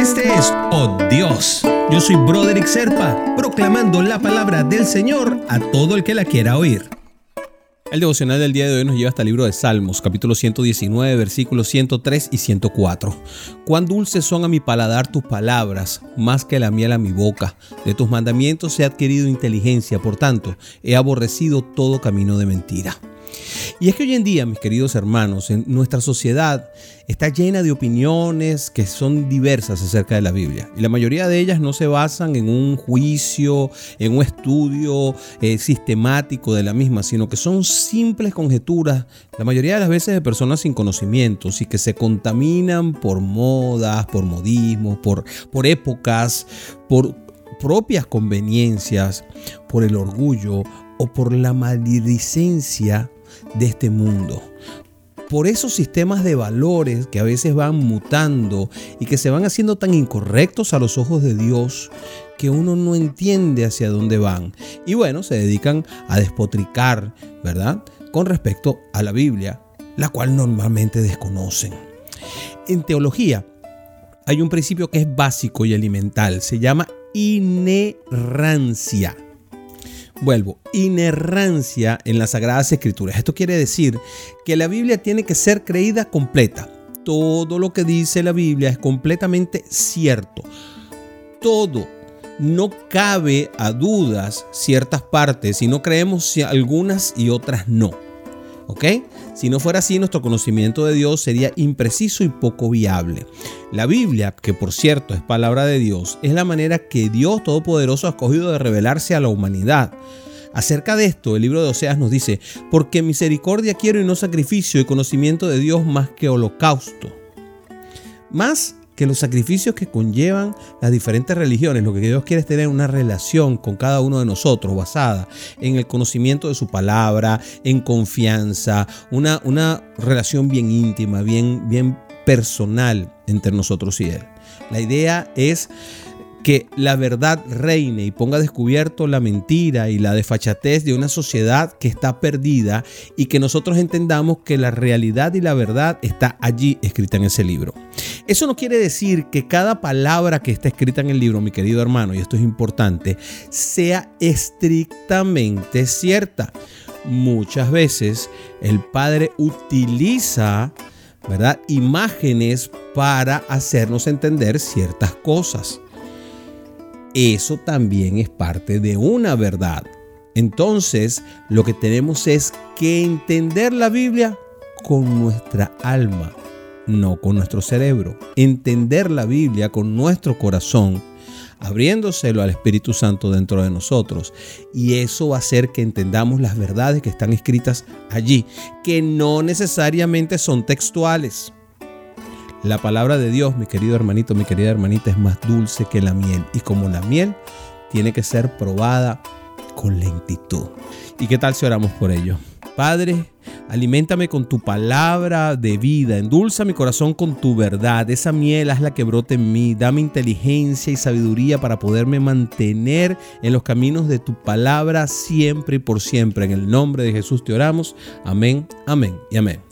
Este es Oh Dios. Yo soy Broderick Serpa, proclamando la palabra del Señor a todo el que la quiera oír. El devocional del día de hoy nos lleva hasta el libro de Salmos, capítulo 119, versículos 103 y 104. Cuán dulces son a mi paladar tus palabras, más que la miel a mi boca. De tus mandamientos he adquirido inteligencia, por tanto, he aborrecido todo camino de mentira. Y es que hoy en día, mis queridos hermanos, en nuestra sociedad está llena de opiniones que son diversas acerca de la Biblia. Y la mayoría de ellas no se basan en un juicio, en un estudio eh, sistemático de la misma, sino que son simples conjeturas, la mayoría de las veces de personas sin conocimientos y que se contaminan por modas, por modismos, por, por épocas, por propias conveniencias, por el orgullo o por la maledicencia de este mundo. Por esos sistemas de valores que a veces van mutando y que se van haciendo tan incorrectos a los ojos de Dios que uno no entiende hacia dónde van. Y bueno, se dedican a despotricar, ¿verdad? Con respecto a la Biblia, la cual normalmente desconocen. En teología hay un principio que es básico y elemental, se llama inerrancia. Vuelvo, inerrancia en las Sagradas Escrituras. Esto quiere decir que la Biblia tiene que ser creída completa. Todo lo que dice la Biblia es completamente cierto. Todo. No cabe a dudas ciertas partes y no creemos algunas y otras no. ¿Ok? Si no fuera así, nuestro conocimiento de Dios sería impreciso y poco viable. La Biblia, que por cierto es palabra de Dios, es la manera que Dios Todopoderoso ha escogido de revelarse a la humanidad. Acerca de esto, el libro de Oseas nos dice, porque misericordia quiero y no sacrificio y conocimiento de Dios más que holocausto. Más que los sacrificios que conllevan las diferentes religiones, lo que Dios quiere es tener una relación con cada uno de nosotros basada en el conocimiento de su palabra, en confianza, una, una relación bien íntima, bien, bien personal entre nosotros y Él. La idea es que la verdad reine y ponga descubierto la mentira y la desfachatez de una sociedad que está perdida y que nosotros entendamos que la realidad y la verdad está allí escrita en ese libro. Eso no quiere decir que cada palabra que está escrita en el libro, mi querido hermano, y esto es importante, sea estrictamente cierta. Muchas veces el Padre utiliza ¿verdad? imágenes para hacernos entender ciertas cosas eso también es parte de una verdad. Entonces, lo que tenemos es que entender la Biblia con nuestra alma, no con nuestro cerebro. Entender la Biblia con nuestro corazón, abriéndoselo al Espíritu Santo dentro de nosotros. Y eso va a hacer que entendamos las verdades que están escritas allí, que no necesariamente son textuales. La palabra de Dios, mi querido hermanito, mi querida hermanita, es más dulce que la miel. Y como la miel, tiene que ser probada con lentitud. ¿Y qué tal si oramos por ello? Padre, aliméntame con tu palabra de vida, endulza mi corazón con tu verdad, esa miel hazla que brote en mí, dame inteligencia y sabiduría para poderme mantener en los caminos de tu palabra siempre y por siempre. En el nombre de Jesús te oramos. Amén, amén y amén.